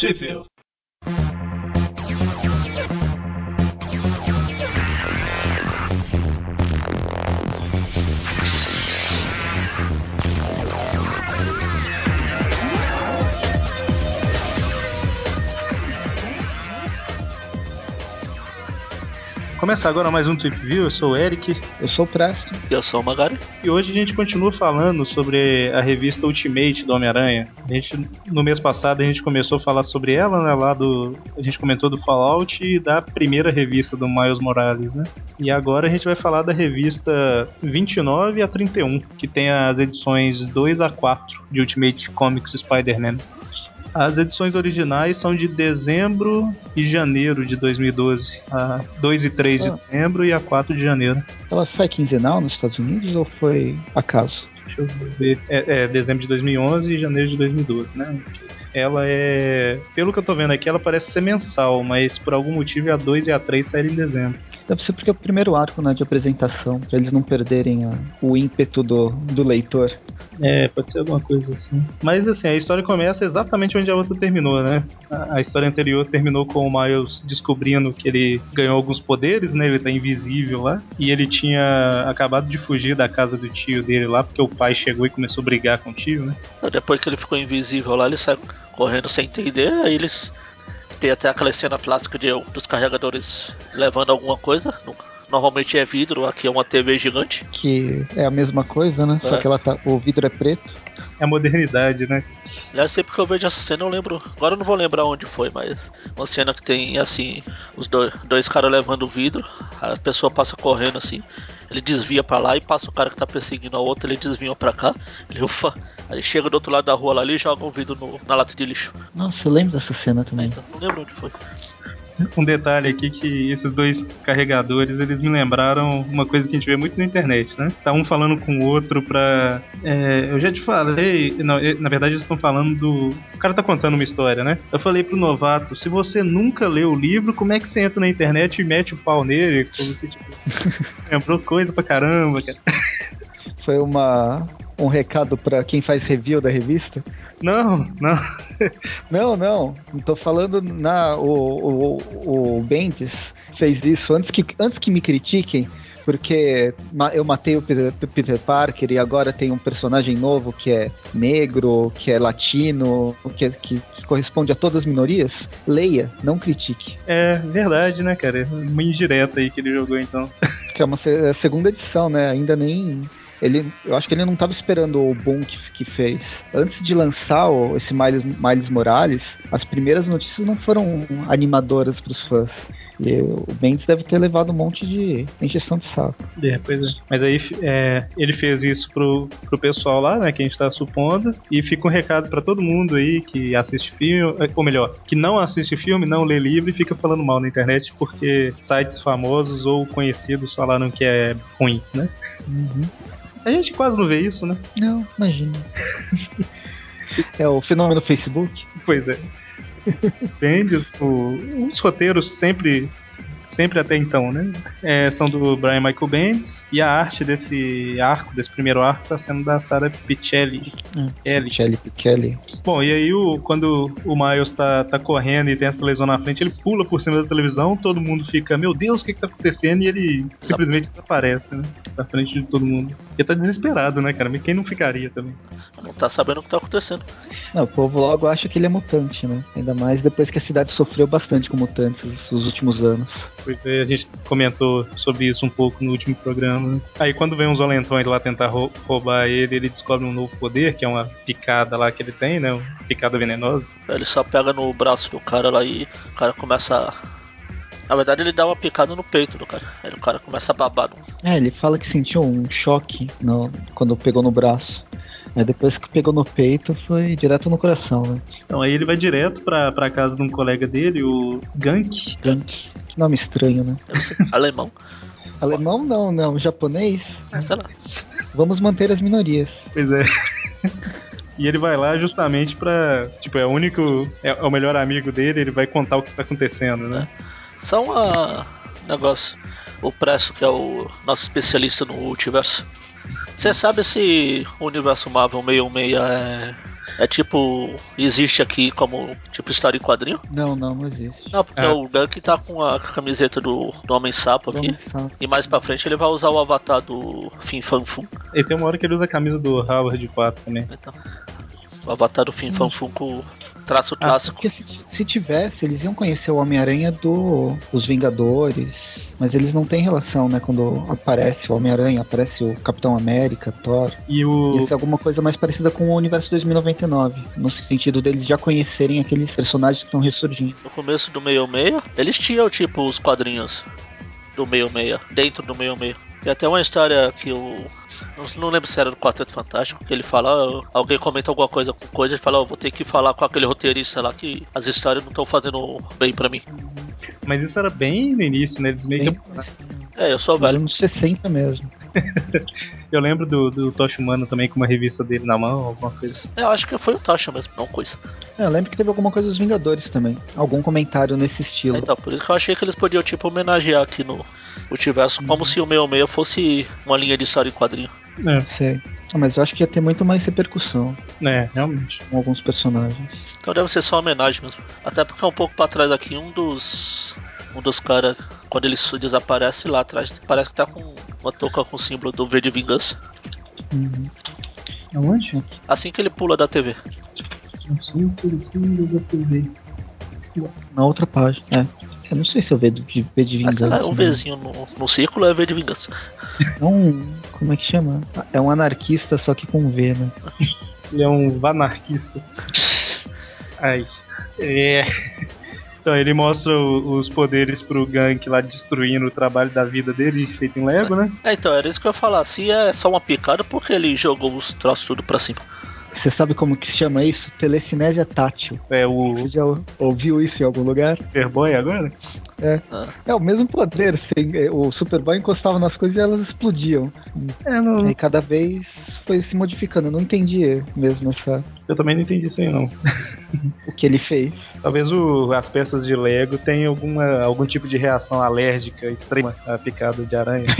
Sheffield. Começa agora mais um Trip View, eu sou o Eric. Eu sou o Presto. Eu sou o Magari. E hoje a gente continua falando sobre a revista Ultimate do Homem-Aranha. A gente, no mês passado a gente começou a falar sobre ela, né, lá do... A gente comentou do Fallout e da primeira revista do Miles Morales, né? E agora a gente vai falar da revista 29 a 31, que tem as edições 2 a 4 de Ultimate Comics Spider-Man. As edições originais são de dezembro e janeiro de 2012. A 2 e 3 de Ah. dezembro e a 4 de janeiro. Ela sai quinzenal nos Estados Unidos ou foi acaso? Deixa eu ver. É, é dezembro de 2011 e janeiro de 2012, né? Ela é. Pelo que eu tô vendo aqui, ela parece ser mensal, mas por algum motivo a 2 e a 3 saíram em dezembro. Deve ser porque é o primeiro arco né, de apresentação, pra eles não perderem a- o ímpeto do, do leitor. É, pode ser alguma coisa assim. Mas assim, a história começa exatamente onde a outra terminou, né? A, a história anterior terminou com o Miles descobrindo que ele ganhou alguns poderes, né? Ele tá invisível lá. E ele tinha acabado de fugir da casa do tio dele lá, porque o pai chegou e começou a brigar com o tio, né? Depois que ele ficou invisível lá, ele sai correndo sem entender, aí eles. Tem até aquela cena clássica de, dos carregadores levando alguma coisa. no- Normalmente é vidro, aqui é uma TV gigante. Que é a mesma coisa, né? Só É. que ela tá, o vidro é preto. É a modernidade, né? Aliás, sempre que eu vejo essa cena eu lembro. Agora eu não vou lembrar onde foi, mas uma cena que tem assim, os dois, dois caras levando o vidro, a pessoa passa correndo assim, ele desvia pra lá e passa o cara que tá perseguindo a outra, ele desvia pra cá, ele ufa, aí chega do outro lado da rua lá e joga um vidro no- na lata de lixo. Nossa, eu lembro dessa cena também. então, não lembro onde foi. Um detalhe aqui que esses dois carregadores, eles me lembraram uma coisa que a gente vê muito na internet, né? Tá um falando com o outro pra... é, eu já te falei... Não, eh, na verdade eles estão falando do... O cara tá contando uma história, né? Eu falei pro novato, se você nunca leu o livro, como é que você entra na internet e mete o pau nele? Como se, tipo... lembrou coisa pra caramba, cara. Foi uma, um recado pra quem faz review da revista. Não, não. Não, não. Não tô falando na. O, o, o Bendis fez isso antes que, antes que me critiquem, porque eu matei o Peter, Parker e agora tem um personagem novo que é negro, que é latino, que, é- que, que corresponde a todas as minorias. Leia, não critique. É verdade, né, cara? Uma indireta aí que ele jogou, então. Que é uma segunda edição, né? Ainda nem. Ele, eu acho que ele não estava esperando o boom que, que fez. Antes de lançar o- esse Miles, Miles Morales, as primeiras notícias não foram animadoras para os fãs. E o Bendis deve ter levado um monte de injeção de saco. É, pois é. Mas aí é, ele fez isso pro, pro pessoal lá, né, que a gente tá supondo, e fica um recado pra todo mundo aí que assiste filme, ou melhor, que não assiste filme, não lê livro e fica falando mal na internet porque sites famosos ou conhecidos falaram que é ruim, né? Uhum. A gente quase não vê isso, né? Não, imagina. é o fenômeno Facebook. Pois é. O, os roteiros sempre sempre até então, né? É, são do Brian Michael Bendis e a arte desse arco, desse primeiro arco, tá sendo da Sarah Pichelli. Ellie. Kelly Kelly. Bom, e aí o, quando o Miles tá, tá correndo e tem essa televisão na frente, ele pula por cima da televisão, todo mundo fica, meu Deus, o que que tá acontecendo? E ele simplesmente desaparece, né? Na frente de todo mundo. Ele tá desesperado, né, cara? Mas quem não ficaria também? Não tá sabendo o que tá acontecendo. Não, o povo logo acha que ele é mutante, né? Ainda mais depois que a cidade sofreu bastante com mutantes nos últimos anos. É, a gente comentou sobre isso um pouco no último programa. né? Aí quando vem uns olentões lá tentar rou- roubar ele, ele descobre um novo poder, que é uma picada lá que ele tem, né? Uma picada venenosa. Ele só pega no braço do cara lá e o cara começa a. Na verdade ele dá uma picada no peito do cara. Aí o cara começa a babar. no- É, ele fala que sentiu um choque no- quando pegou no braço. Aí depois que pegou no peito, foi direto no coração, né? Então aí ele vai direto pra, pra casa de um colega dele, o Gank. Gank. Que nome estranho, né? Alemão. Alemão não, não. Japonês. É, sei lá. Vamos manter as minorias. Pois é. E ele vai lá justamente pra. Tipo, é o único. É, é o melhor amigo dele, ele vai contar o que tá acontecendo, né? Só uma negócio. O Presto, que é o nosso especialista no multiverso. Você sabe se o universo Marvel 616 é É tipo, existe aqui como tipo história em quadrinho? Não, não, não existe. Não, porque É. o Gank tá com a camiseta do, do Homem Sapo aqui. Só- E mais pra frente ele vai usar o avatar do Fin Fan Fum. E tem uma hora que ele usa a camisa do Howard 4 também. Então, o avatar do Fin Fan Fum com traço Ah, clássico. Porque se, se tivesse, eles iam conhecer o Homem-Aranha do os Vingadores, mas eles não têm relação, né? Quando aparece o Homem-Aranha, aparece o Capitão América, Thor. E o. Ia ser alguma coisa mais parecida com o Universo 2099, no sentido deles já conhecerem aqueles personagens que estão ressurgindo. No começo do meio meia, eles tinham tipo os quadrinhos do meio meia, dentro do meio meia. Tem até uma história que o. Não, não lembro se era do Quarteto Fantástico, que ele fala, alguém comenta alguma coisa com coisa, ele fala, "Ó, vou ter que falar com aquele roteirista lá que as histórias não estão fazendo bem pra mim. Mas isso era bem no início, né? Eles meio Bem, que. É, eu sou vale velho. nos 60 mesmo. Eu lembro do, do Tocha Humano também com uma revista dele na mão, alguma coisa. É, Eu acho que foi o Tasha mesmo, não coisa. É, eu lembro que teve alguma coisa dos Vingadores também. Algum comentário nesse estilo. Então, por isso que eu achei que eles podiam, tipo, homenagear aqui no multiverso, como se o meio meia fosse uma linha de história em quadrinho. É, Sei. Ah, mas eu acho que ia ter muito mais repercussão é, realmente. com alguns personagens. Então deve ser só uma homenagem mesmo. Até porque um pouco pra trás aqui, um dos. Um dos caras, quando ele desaparece lá atrás, parece que tá com uma touca com o símbolo do V de Vingança. Uhum. Aonde? Assim que ele pula da TV. Não sei o que ele da TV. Na outra página. É. Eu não sei se vejo de, V de Mas sei vingança. lá, um né? Vzinho no, no círculo é V de Vingança. É um. Como é que chama? É um anarquista, só que com V, né? Ele é um vanarquista. Ai. É. Então ele mostra o- os poderes pro Gank lá destruindo o trabalho da vida dele, feito em Lego, né? É, então, era isso que eu ia falar. Se é só uma picada, porque ele jogou os troços tudo pra cima. Você sabe como que se chama isso? Telecinésia tátil. É o Você já ouviu isso em algum lugar? Superboy agora? É o mesmo poder. assim, é, O Superboy encostava nas coisas e elas explodiam. É, não, Aí cada vez foi se modificando. Eu não entendi mesmo essa, eu também não entendi isso aí não. o que ele fez. Talvez o- as peças de Lego tenham alguma, algum tipo de reação alérgica extrema à picada de aranha.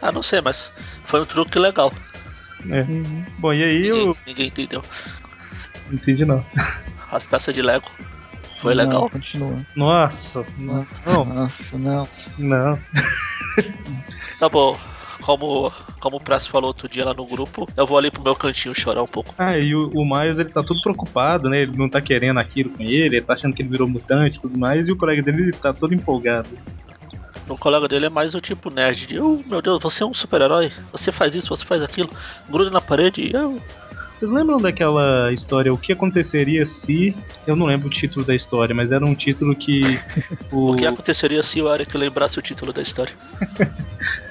Ah, não sei, mas foi um truque legal. É. Uhum. Bom, e aí Ninguém, eu. ninguém entendeu. Não entendi não. As peças de Lego. Foi Não, legal. continua. Nossa, não, não, Nossa, não. não. Tá bom. Como, como o Press falou outro dia lá no grupo, eu vou ali pro meu cantinho chorar um pouco. Ah, e o, o Miles ele tá todo preocupado, né? Ele não tá querendo aquilo com ele, ele tá achando que ele virou mutante e tudo mais, e o colega dele ele tá todo empolgado. O colega dele é mais o tipo nerd de, oh meu Deus, você é um super-herói, você faz isso, você faz aquilo, gruda na parede e eu. Vocês lembram daquela história, o que aconteceria se. Eu não lembro o título da história, mas era um título que. O, O que aconteceria se o Eric lembrasse o título da história?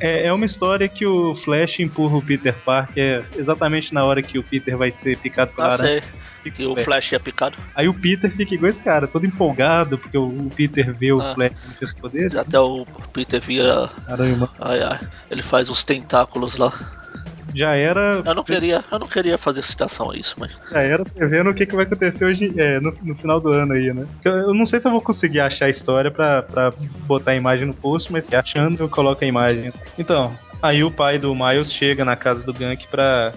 é, é uma história que o Flash empurra o Peter Parker exatamente na hora que o Peter vai ser picado pela Ah, aranha. sei, que o Flash é picado. Aí o Peter fica igual esse cara, todo empolgado, porque o, Peter vê o Ah. Flash com os poderes. Até o Peter vira. Aranha. Ai ai, ele faz os tentáculos lá. Já era. Eu não queria, eu não queria fazer citação a isso, mas. Já era prevendo o que, que vai acontecer hoje é, no, no final do ano aí, né? Eu, eu não sei se eu vou conseguir achar a história pra, pra botar a imagem no post, mas achando eu coloco a imagem. Então, aí o pai do Miles chega na casa do Gank pra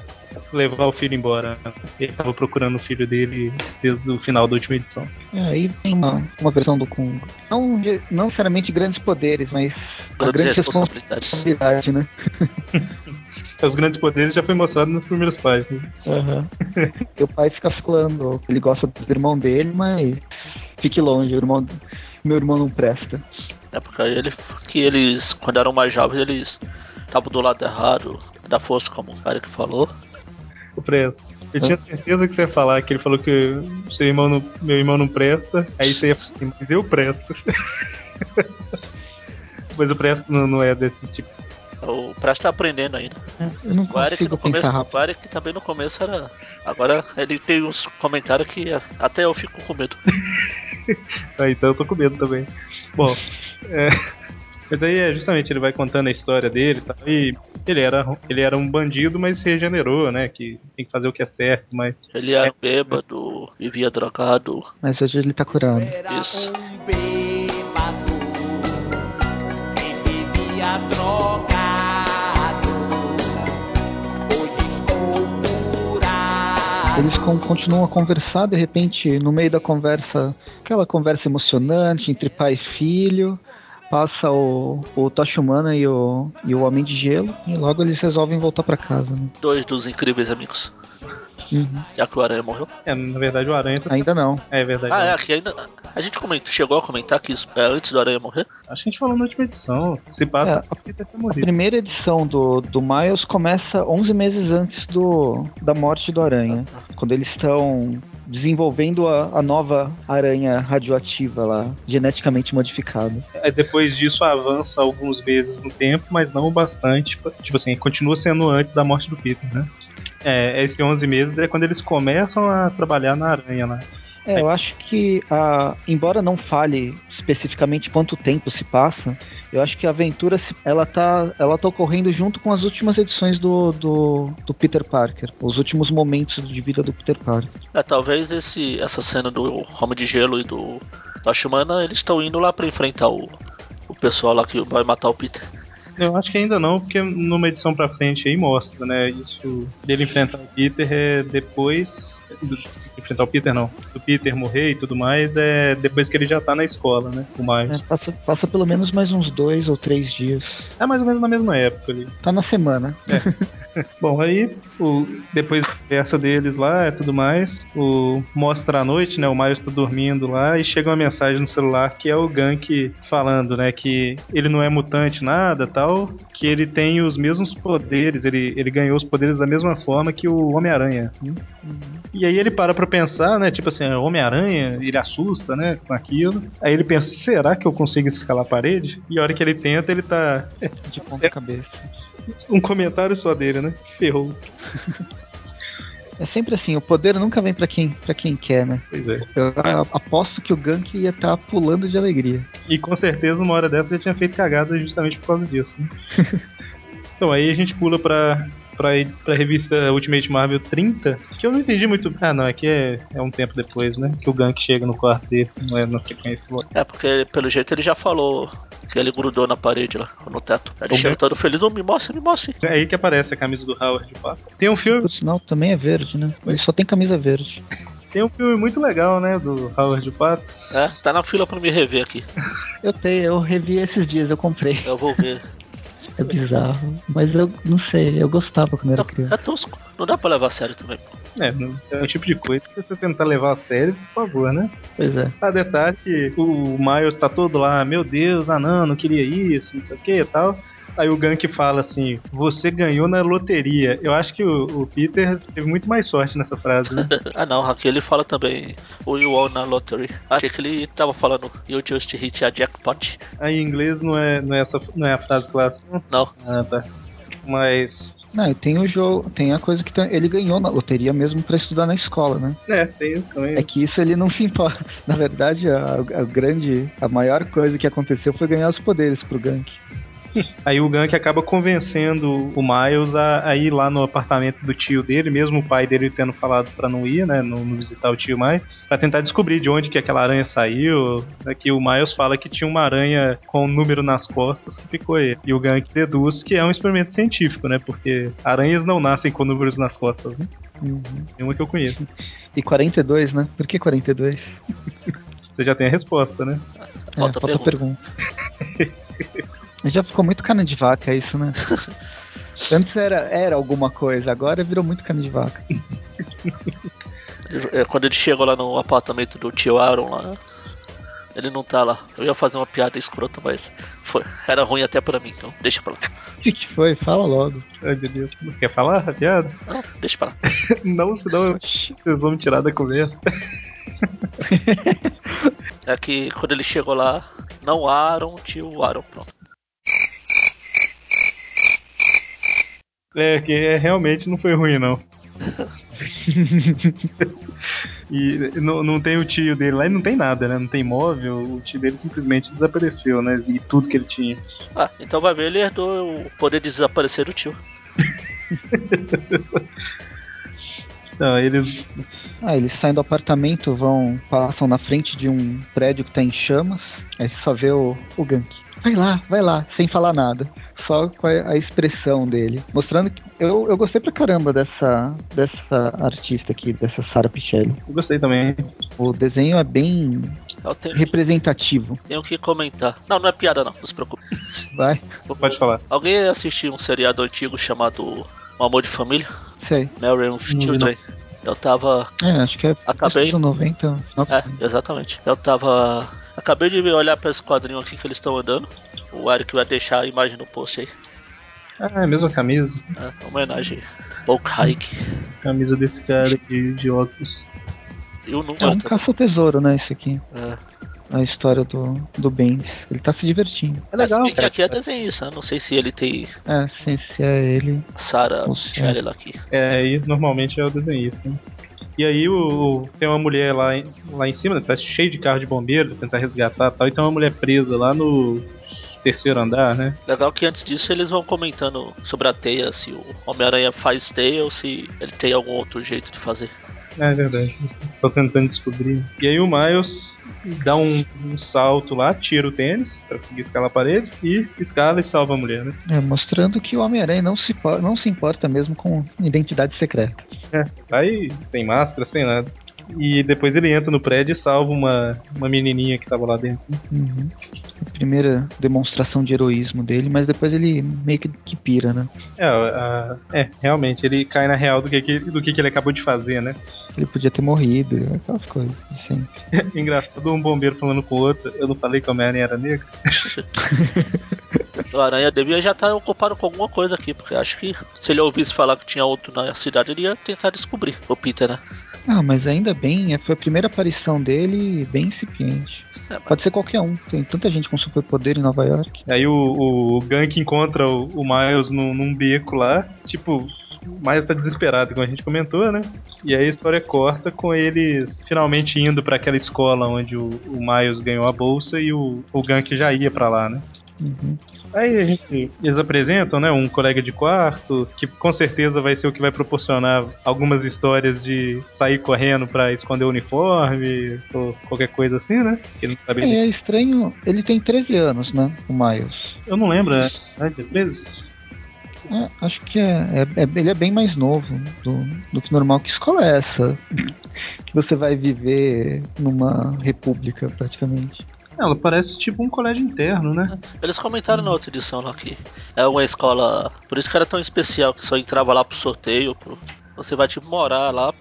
levar o filho embora. Ele tava procurando o filho dele desde o final da última edição. É, aí tem uma, uma versão do com não, não necessariamente grandes poderes, mas a Grandes grande responsabilidades. responsabilidade, né? Os grandes poderes já foi mostrado nas primeiras páginas. Porque o pai fica falando que ele gosta do irmão dele, mas fique longe, o irmão, meu irmão não presta. É porque ele, que eles, quando eram mais jovens, eles estavam do lado errado da força, como o Eric falou. O presto. Eu tinha certeza que você ia falar que ele falou que seu irmão não, meu irmão não presta. Aí você ia falar assim, mas eu presto. mas o presto não, não é desse tipo. O Presto tá aprendendo ainda. Eu não O Eric no começo, rápido. o Eric também no começo era. Agora ele tem uns comentários que até eu fico com medo. Ah, então eu tô com medo também. Bom, é. Mas aí é justamente ele vai contando a história dele e tal. E ele era, ele era um bandido, mas regenerou, né? Que tem que fazer o que é certo, mas. Ele era um bêbado, vivia drogado. Mas hoje ele tá curado. Era Isso. um bêbado que vivia drogado. Eles con- continuam a conversar, de repente, no meio da conversa, aquela conversa emocionante entre pai e filho. Passa o, o Tocha Humana e o, e o Homem de Gelo, e logo eles resolvem voltar pra casa. Né? Dois dos incríveis amigos. Uhum. Já que o Aranha morreu. É, na verdade o Aranha tá... Ainda não. É verdade. Ah, é, aqui ainda. A gente comentou, chegou a comentar que isso é antes do Aranha morrer? Acho que a gente falou na última edição. Se É, passa, a- porque ter A primeira edição do, do Miles começa 11 meses antes do, da morte do Aranha, quando eles estão desenvolvendo a, a nova aranha radioativa lá, geneticamente modificada. Aí depois disso avança alguns meses no tempo, mas não o bastante. Tipo assim, continua sendo antes da morte do Peter, né? É, esse 11 meses é quando eles começam a trabalhar na aranha lá. É, eu acho que, a, embora não fale especificamente quanto tempo se passa, eu acho que a aventura ela tá, ela tá ocorrendo junto com as últimas edições do, do, do Peter Parker, os últimos momentos de vida do Peter Parker. É, talvez esse, essa cena do Homem de Gelo e do Tocha Humana, eles estão indo lá pra enfrentar o, o pessoal lá que vai matar o Peter. Eu acho que ainda não, porque numa edição pra frente aí mostra, né? Isso dele enfrentar o Peter é depois. Do, enfrentar o Peter não. Do Peter morrer e tudo mais, é depois que ele já tá na escola, né? O Miles. É, passa, passa pelo menos mais uns dois ou três dias. É mais ou menos na mesma época ali. Tá na semana. Bom, aí o, depois da conversa deles lá e tudo mais, o mostra a noite, né? O Miles tá dormindo lá e chega uma mensagem no celular que é o Gank falando, né? Que ele não é mutante nada tal, que ele tem os mesmos poderes, ele, ele ganhou os poderes da mesma forma que o Homem-Aranha. E aí ele para pra pensar, né? Tipo assim, o Homem-Aranha, ele assusta, né? Com aquilo. Aí ele pensa, será que eu consigo escalar a parede? E a hora que ele tenta, ele tá. De ponta cabeça. Um comentário só dele, né? Ferrou. É sempre assim, o poder nunca vem pra quem, pra quem quer, né? Pois é. Eu aposto que o Gank ia estar pulando de alegria. E com certeza uma hora dessa já tinha feito cagada justamente por causa disso. né? então aí a gente pula pra, pra, pra revista Ultimate Marvel 30, que eu não entendi muito. Ah, não, aqui é, é um tempo depois, né? Que o Gank chega no quarto dele, não é na frequência. É, porque pelo jeito ele já falou que ele grudou na parede lá, no teto. Aí ele O chega Gank- todo feliz, oh, me mostra, me mostra. É aí que aparece a camisa do Howard de fato. Tem um filme, Por sinal, também é verde, né? Ele só tem camisa verde. tem um filme muito legal, né? Do Howard de Pato. É, tá na fila pra me rever aqui. Eu tenho, eu revi esses dias, eu comprei. Eu vou ver. É bizarro. Mas eu não sei, eu gostava quando era criança. é tosco. Não dá pra levar a sério também. pô. É, é um tipo de coisa que você tentar levar a sério, por favor, né? Pois é. A detalhe que o Miles tá todo lá, meu Deus, ah não, não queria isso, não sei o que e tal. Aí o Gank fala assim: Você ganhou na loteria. Eu acho que o, o Peter teve muito mais sorte nessa frase, né? ah não, aqui ele fala também o You won na lottery. Achei que ele tava falando You just hit a jackpot. Aí em inglês não é, não é, essa, não é a frase clássica. Não. Ah, tá. Mas. Não, e tem o jogo, tem a coisa que tem- ele ganhou na loteria mesmo pra estudar na escola, né? É, tem isso também. É que isso ele não se importa. Na verdade, a, a grande, a maior coisa que aconteceu foi ganhar os poderes pro Gank. Aí o Gank acaba convencendo o Miles a, a ir lá no apartamento do tio dele, mesmo o pai dele tendo falado pra não ir, né? Não, não visitar o tio mais, pra tentar descobrir de onde que aquela aranha saiu. Aqui o Miles fala que tinha uma aranha com um número nas costas que ficou ele. E o Gank deduz que é um experimento científico, né? Porque aranhas não nascem com números nas costas, né? Uhum. Nenhuma que eu conheço. E 42, né? Por que 42? Você já tem a resposta, né? Falta é, falta pergunta. pergunta. Já ficou muito cana de vaca isso, né? Antes era, era alguma coisa, agora virou muito cana de vaca. É, Quando ele chegou lá no apartamento do tio Aaron lá, ele não tá lá. Eu ia fazer uma piada escrota, mas foi. Era ruim até pra mim, então deixa pra lá. O que, que foi? Fala logo. Ai, meu Deus. Quer falar, a piada? Não, deixa pra lá. Não, senão Oxi. vocês vão me tirar da conversa. É que quando ele chegou lá, não Aaron, tio Aaron, pronto. É, que é, realmente não foi ruim, não. e não, não tem o tio dele lá e não tem nada, né? Não tem móvel, o tio dele simplesmente desapareceu, né? E tudo que ele tinha. Ah, então vai ver, ele herdou o poder de desaparecer do tio. Não, eles. Ah, eles saem do apartamento, vão, passam na frente de um prédio que tá em chamas, aí você só vê o, o Gank. Vai lá, vai lá, sem falar nada. Só com a, a expressão dele. Mostrando que. Eu, eu gostei pra caramba dessa, dessa artista aqui, dessa Sarah Pichelli. Eu gostei também. O desenho é bem Eu tenho, representativo. tenho que comentar. Não, não é piada não, não se preocupe. Vai, Pode falar. Alguém assistiu um seriado antigo chamado Um Amor de Família? sei. Mary and Children. Eu tava. É, acho que é. Acabei. acho que é 90. não- É, exatamente. Eu tava. Acabei de olhar pra esse quadrinho aqui que eles estão andando. O Eric vai deixar a imagem no post aí. Ah, é a mesma camisa. É, homenagem. Paul Hike. Camisa desse cara de, de óculos. E o É um caça-tesouro, né? Isso aqui. É. A história do, do Benz. Ele tá se divertindo. É legal, Mas, cara. aqui é desenhista, né? não sei se ele tem É, se, se é ele. Sarah Ou se Shelley lá aqui. É, aí normalmente é o desenhista. né? E aí o, tem uma mulher lá, em- lá em cima, né, tá cheio de carro de bombeiro, tentar resgatar e tal, e tem uma mulher presa lá no terceiro andar, né? Legal que antes disso eles vão comentando sobre a teia, se o Homem-Aranha faz teia ou se ele tem algum outro jeito de fazer. É verdade, tô tentando descobrir. E aí o Miles dá um, um salto lá, tira o tênis pra conseguir escalar a parede e escala e salva a mulher, né? É, mostrando que o Homem-Aranha não se, não se importa mesmo com identidade secreta. É, vai sem máscara, sem nada. E depois ele entra no prédio e salva uma, uma menininha que tava lá dentro. Uhum. A primeira demonstração de heroísmo dele, mas depois ele meio que, que pira, né? É, a- é, realmente, ele cai na real do que, que- do que, que ele acabou de fazer, né? Ele podia ter morrido, aquelas coisas. Assim. Engraçado um bombeiro falando com o outro. Eu não falei que o Homem-Aranha era negro? O Aranha devia já estar ocupado com alguma coisa aqui, porque acho que se ele ouvisse falar que tinha outro na cidade, ele ia tentar descobrir. O Peter, né? Ah, mas ainda bem, é, foi a primeira aparição dele bem incipiente. É, mas- Pode ser qualquer um, tem tanta gente com superpoder em Nova York. Aí o, o Gank encontra o, o Miles num, num beco lá. Tipo, o Miles tá desesperado, como a gente comentou, né? E aí a história corta com eles finalmente indo pra aquela escola onde o, o Miles ganhou a bolsa e o, o Gank já ia pra lá, né? Uhum. Aí a gente, eles apresentam, né, um colega de quarto, que com certeza vai ser o que vai proporcionar algumas histórias de sair correndo pra esconder o uniforme, ou qualquer coisa assim, né? Ele não sabe. É, é estranho, ele tem 13 anos, né? O Miles. Eu não lembro, né? É de 13? É, acho que é, é- é- ele é bem mais novo do, do que normal. Que escola é essa? que você vai viver numa república, praticamente. Ela parece tipo um colégio interno, né? Eles comentaram na outra edição lá que é uma escola. Por isso que era tão especial, que só entrava lá pro sorteio. Pro, você vai tipo morar lá.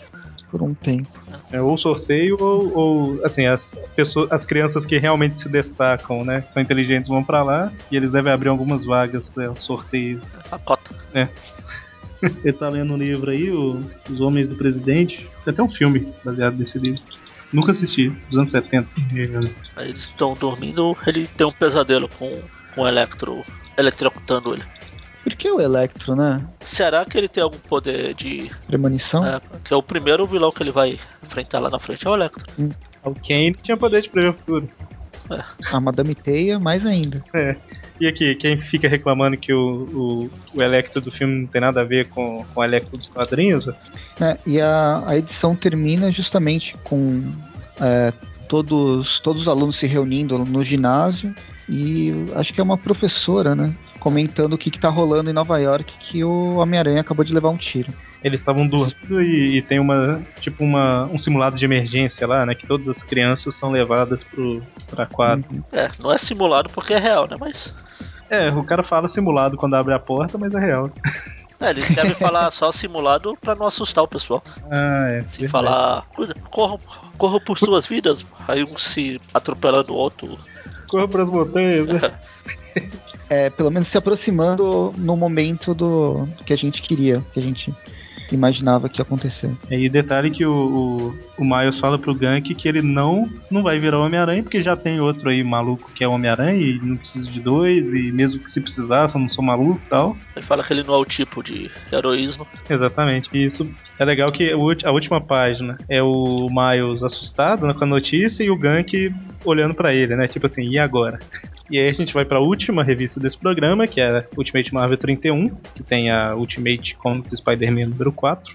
Por um tempo. É ou sorteio ou, ou, assim, as pessoas, as crianças que realmente se destacam, né? São inteligentes vão pra lá e eles devem abrir algumas vagas para sorteio. A cota. Ele tá lendo um livro aí, o Os Homens do Presidente. Tem até um filme baseado nesse livro. Nunca assisti, dos anos 70. Aí eles estão dormindo, ele tem um pesadelo com, com o Electro eletrocutando ele. Por que o Electro, né? Será que ele tem algum poder de. Premonição? É, que é o primeiro vilão que ele vai enfrentar lá na frente, é o Electro. O Kane tinha poder de prever o futuro. A Madame Teia, mais ainda. E aqui, quem fica reclamando que o, o, o Electro do filme não tem nada a ver com, com o Electro dos quadrinhos, É, e a, a edição termina justamente com é, todos, todos os alunos se reunindo no ginásio e acho que é uma professora, né? Comentando o que, que tá rolando em Nova York, que o Homem-Aranha acabou de levar um tiro. eles estavam dormindo e, e tem uma tipo uma, um simulado de emergência lá, né? Que todas as crianças são levadas pro, pra quadra. Uhum. É, não é simulado porque é real, né? Mas. É, o cara fala simulado quando abre a porta, mas é real. É, ele deve falar só simulado pra não assustar o pessoal. Ah, é. Se verdade. falar, "Cuida, corram, corram por suas vidas, aí um se atropelando o outro. Corra pras montanhas, né? É, pelo menos se aproximando no momento do que a gente queria, que a gente imaginava que ia acontecer. E detalhe que o, o, o Miles fala pro Gank que ele não, não vai virar Homem-Aranha, porque já tem outro aí maluco que é Homem-Aranha e não precisa de dois, e mesmo que se precisasse, eu não sou maluco e tal. Ele fala que ele não é o tipo de heroísmo. Exatamente. E isso é legal que a última página é o Miles assustado né, com a notícia e o Gank olhando pra ele, né? Tipo assim, e agora? E aí a gente vai pra última revista desse programa, que é a Ultimate Marvel 31, que tem a Ultimate Comics Spider-Man número 4.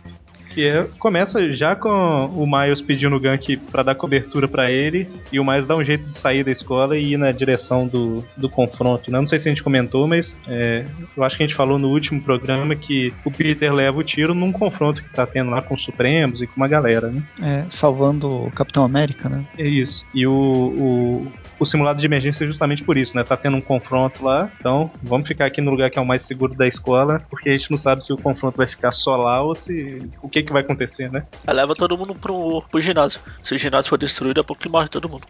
Que é, começa já com o Miles pedindo o Gank pra dar cobertura pra ele, e o Miles dá um jeito de sair da escola e ir na direção do, do confronto. Né? Não sei se a gente comentou, mas é, eu acho que a gente falou no último programa que o Peter leva o tiro num confronto que tá tendo lá com os Supremos e com uma galera, né? É, salvando o Capitão América, né? É isso. E o, o, o simulado de emergência é justamente por isso, né? Tá tendo um confronto lá, então vamos ficar aqui no lugar que é o mais seguro da escola, porque a gente não sabe se o confronto vai ficar só lá ou se. o que que vai acontecer, né? Aí leva todo mundo pro, pro ginásio. Se o ginásio for destruído, é porque morre todo mundo.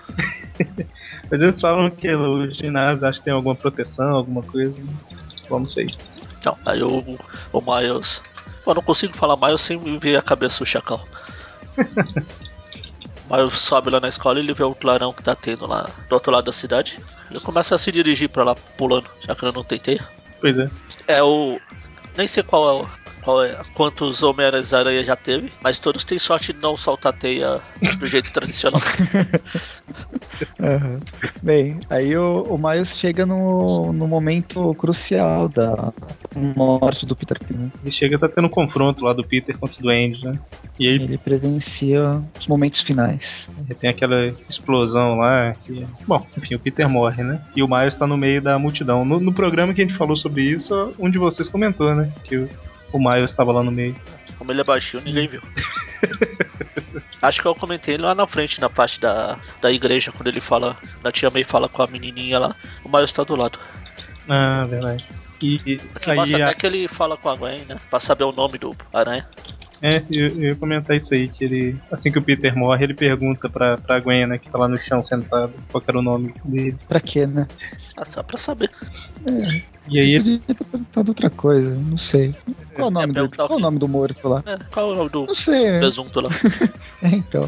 Mas eles falam que o ginásio acho que tem alguma proteção, alguma coisa. Vamos sei. Não, aí o, o Miles. Eu não consigo falar Miles sem ver a cabeça do Chacal. Miles sobe lá na escola e ele vê o clarão que tá tendo lá do outro lado da cidade. Ele começa a se dirigir pra lá, pulando, já que eu não tentei. Pois é. É o. Nem sei qual é o. Qual é, quantos Homem-Aranha já teve, mas todos têm sorte de não soltar teia do jeito tradicional. Aham. Bem, aí o, o Miles chega no, no momento crucial da morte do Peter Quill. né? Ele chega tá tendo um confronto lá do Peter contra o Duende, né? E aí Ele presencia os momentos finais. tem aquela explosão lá que. Bom, enfim, o Peter morre, né? E o Miles tá no meio da multidão. No, no programa que a gente falou sobre isso, um de vocês comentou, né? Que o, o Miles tava lá no meio. Como ele é baixinho, ninguém viu. Acho que eu comentei lá na frente, na parte da, da igreja, quando ele fala. A tia May fala com a menininha lá, o Miles tá do lado. Ah, verdade. E Aqui mostra aí, até a, que ele fala com a Gwen, né? Pra saber o nome do aranha. é, eu, eu ia comentar isso aí, que ele, assim que o Peter morre, ele pergunta pra, pra Gwen, né, que tá lá no chão sentado, qual era o nome dele. Pra quê, né? Ah, só pra saber. E aí Eu podia ter perguntado outra coisa, não sei. Qual o nome, do, qual o nome do morto lá? É, qual é o nome do Não sei, né? presunto lá? É, então.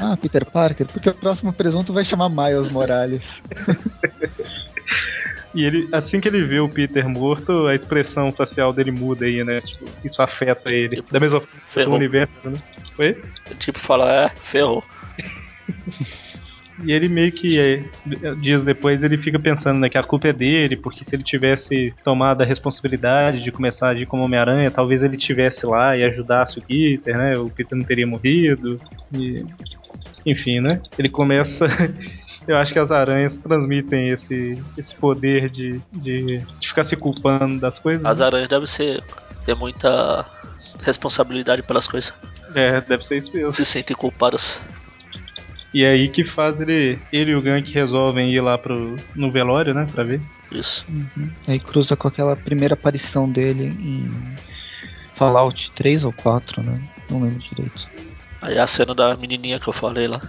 Ah, Peter Parker, porque o próximo presunto vai chamar Miles Morales. E ele, assim que ele vê o Peter morto, a expressão facial dele muda aí, né? Tipo, isso afeta ele. Tipo, da mesma forma que o ferrou. universo, né? Foi? Tipo fala, é, ferrou. E ele meio que, é, dias depois, ele fica pensando né, que a culpa é dele, porque se ele tivesse tomado a responsabilidade de começar a agir como Homem-Aranha, talvez ele estivesse lá e ajudasse o Peter, né? O Peter não teria morrido. E... Enfim, né? Ele começa. Eu acho que as aranhas transmitem esse, esse poder de, de, de ficar se culpando das coisas. As né? aranhas devem ser. ter muita responsabilidade pelas coisas. É, deve ser isso mesmo. Se sentem culpadas. E é aí que faz ele, ele e o Gank resolvem ir lá pro, no velório, né? Pra ver. Isso. Uhum. Aí cruza com aquela primeira aparição dele em Fallout 3 ou 4, né? Não lembro direito. Aí a cena da menininha que eu falei lá.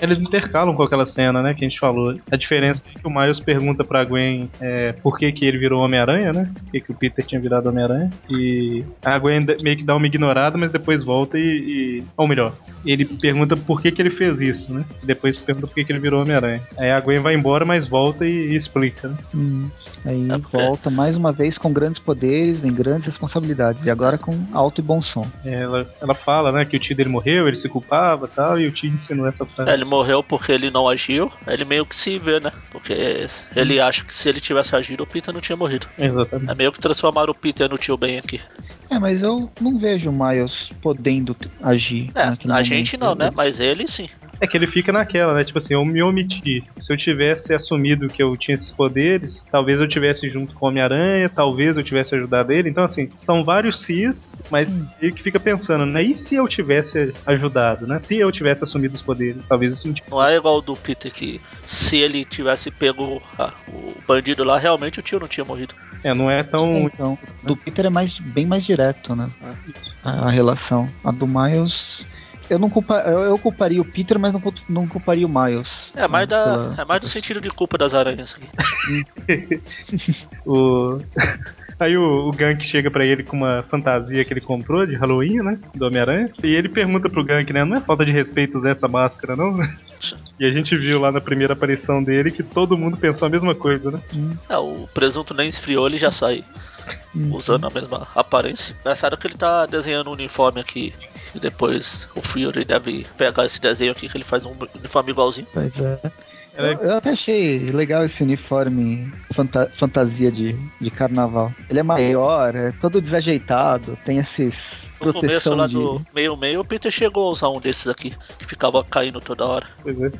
Eles intercalam com aquela cena, né, que a gente falou. A diferença é que o Miles pergunta pra Gwen é, por que, que ele virou Homem-Aranha, né? Por que, que o Peter tinha virado Homem-Aranha. E a Gwen meio que dá uma ignorada, mas depois volta e. e- ou melhor, ele pergunta por que, que ele fez isso, né? E depois pergunta por que, que ele virou Homem-Aranha. Aí a Gwen vai embora, mas volta e, e explica, né? Hum. Aí É volta mais uma vez com grandes poderes, vem grandes responsabilidades. E agora com alto e bom som. Ela, ela fala, né, que o tio dele morreu, ele se culpava e tal, e o tio ensinou essa frase. É, ele morreu porque ele não agiu. Ele meio que se vê, né? Porque ele acha que se ele tivesse agido, o Peter não tinha morrido. Exatamente. É meio que transformaram o Peter no tio bem aqui. É, mas eu não vejo o Miles podendo agir. É, a momento. gente não, né? Mas ele sim. É que ele fica naquela, né? Tipo assim, eu me omiti. Se eu tivesse assumido que eu tinha esses poderes, talvez eu tivesse junto com o Homem-Aranha, talvez eu tivesse ajudado ele. Então, assim, são vários sis, mas ele que fica pensando, né? E se eu tivesse ajudado, né? Se eu tivesse assumido os poderes, talvez eu sentisse. Não é igual o do Peter que se ele tivesse pego ah, o bandido lá, realmente o tio não tinha morrido. É, não é tão. Então, do Peter é mais, bem mais direto, né? A, a relação. A do Miles. Eu não culpa, eu, eu culparia o Peter, mas não, não culparia o Miles. É mais, da, Pela- é mais do sentido de culpa das aranhas aqui. O... Aí o, o Gank chega pra ele com uma fantasia que ele comprou de Halloween, né? Do Homem-Aranha. E ele pergunta pro Gank, né? Não é falta de respeito usar essa máscara, não? E a gente viu lá na primeira aparição dele que todo mundo pensou a mesma coisa, né? É, o presunto nem esfriou, ele já sai Hum. usando a mesma aparência. Engraçado que ele tá desenhando um uniforme aqui. E depois o Fury deve pegar esse desenho aqui que ele faz um uniforme igualzinho. Pois é. É- Eu, eu até achei legal esse uniforme fanta- fantasia de, de carnaval. Ele é maior, é todo desajeitado, tem esses No começo proteção lá de... do meio-meio, o Peter chegou a usar um desses aqui, que ficava caindo toda hora. Pois é.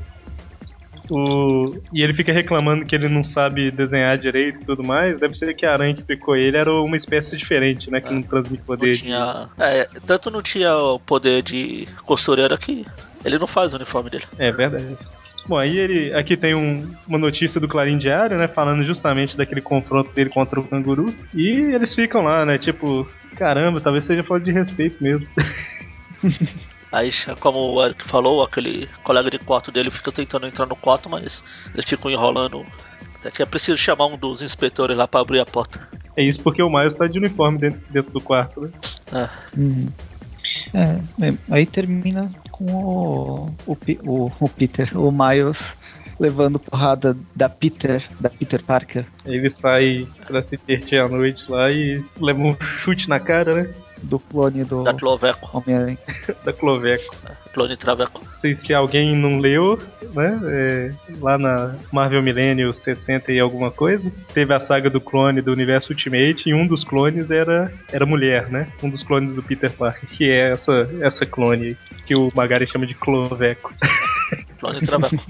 O... E ele fica reclamando que ele não sabe desenhar direito e tudo mais. Deve ser que a aranha que picou ele era uma espécie diferente, né? Que É. não transmite Não poder. de- tinha. É, tanto não tinha o poder de costureira que ele não faz o uniforme dele. É verdade. Bom, aí ele. Aqui tem um- uma notícia do Clarim Diário, né? Falando justamente daquele confronto dele contra o canguru. E eles ficam lá, né? Tipo, caramba, talvez seja falta de respeito mesmo. Aí, como o Eric falou, aquele colega de quarto dele fica tentando entrar no quarto, mas eles ficam enrolando. Até que é preciso chamar um dos inspetores lá pra abrir a porta. É isso porque o Miles tá de uniforme dentro, dentro do quarto, né? É, Uhum. É, é, aí termina com o, o, Pi- o, o Peter, o Miles levando porrada da Peter, da Peter Parker, ele sai pra se divertir à noite lá e leva um chute na cara, né? Do clone do da Homem-Aranha. Da Cloveco. clone Traveco. Não sei se alguém não leu, né? é, lá na Marvel Millennium 60 e alguma coisa, teve a saga do clone do universo Ultimate e um dos clones era, era mulher, né? Um dos clones do Peter Parker, que é essa, essa clone que o Magari chama de Cloveco. Clone Traveco.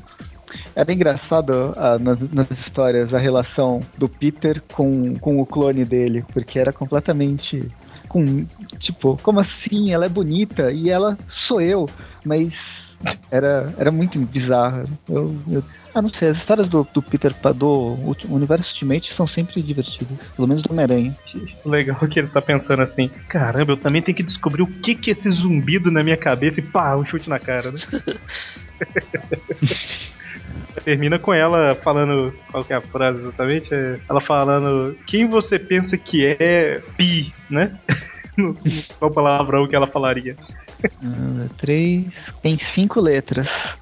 Era engraçado ah, nas, nas histórias a relação do Peter com, com o clone dele, porque era completamente com tipo, como assim? Ela é bonita e ela sou eu, mas era, era muito bizarro. Eu, eu ah, não sei, as histórias do, do Peter do universo Ultimate são sempre divertidas, pelo menos do Homem-Aranha. Legal que ele tá pensando assim: caramba, eu também tenho que descobrir o que que é esse zumbido na minha cabeça e pá, um chute na cara, né? Termina com ela falando. Qual que é a frase exatamente? É ela falando: Quem você pensa que é pi, né? Qual palavrão que ela falaria? Ah, três. Tem cinco letras.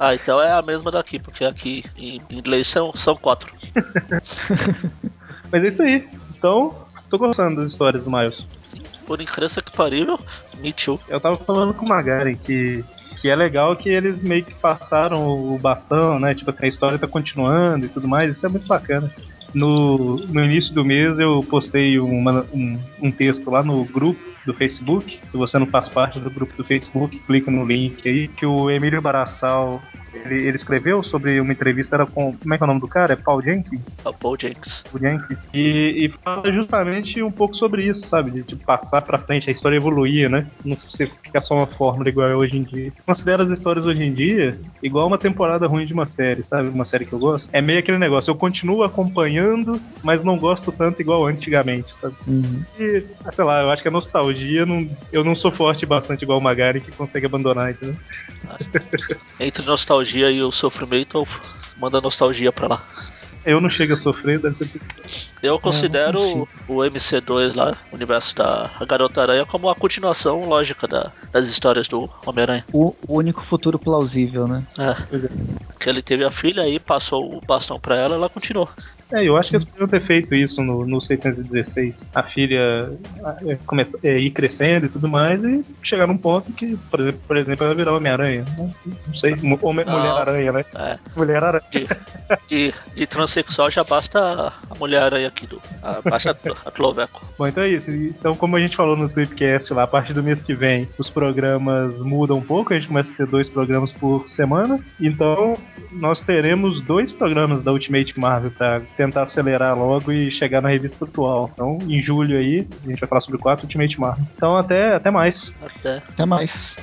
Ah, então é a mesma daqui, porque aqui em inglês são, são quatro. Mas é isso aí. Então, tô gostando das histórias do Miles. Sim, por incrível que parível, me too. Eu tava falando com o Magari que, que é legal que eles meio que passaram o bastão, né? Tipo assim, a história tá continuando e tudo mais, isso é muito bacana. No, no início do mês eu postei uma- um, um texto lá no grupo do Facebook. Se você não faz parte do grupo do Facebook, clica no link aí, que o Emílio Barassal ele, ele escreveu sobre uma entrevista era com. Como é que é o nome do cara? É Paul Jenkins? É o Paul Jenks. o Jenkins, e, e fala justamente um pouco sobre isso, sabe? De tipo, passar pra frente, a história evoluir, né? Não ser- ficar só uma fórmula igual é hoje em dia. Considero as histórias hoje em dia igual uma temporada ruim de uma série, sabe? Uma série que eu gosto. É meio aquele negócio, eu continuo acompanhando, mas não gosto tanto igual antigamente, sabe? Uhum. E, ah, sei lá, eu acho que a nostalgia, não, eu não sou forte bastante igual o Magari que consegue abandonar, entendeu? Entre nostalgia e o sofrimento, eu mando a nostalgia pra lá. Eu não chego a sofrer, deve ser. Eu considero consigo. o MC2 lá, o universo da Garota Aranha, como a continuação lógica da- das histórias do Homem-Aranha. O, o único futuro plausível, né? É. Que ele teve a filha aí, passou o bastão pra ela ela continuou. É, eu acho que eles podiam ter feito isso no, no 616. A filha ah, é, começa, é, ir crescendo e tudo mais, e chegar num ponto que, por exemplo, por exemplo ela virar Homem-Aranha. Não, não sei, Homem- Não. Mulher-Aranha, né? É, Mulher-Aranha. de, de, de transexual já basta a- Mulher-Aranha aqui, do, a, basta a, a Cloveco. Bom, então é isso. Então, como a gente falou no Tripcast lá, a partir do mês que vem, os programas mudam um pouco, a gente começa a ter dois programas por semana. Então, nós teremos dois programas da Ultimate Marvel para tentar acelerar logo e chegar na revista atual. Então, em julho aí, a gente vai falar sobre quatro Ultimate Marvel. Então, até, até mais. Até. Até mais.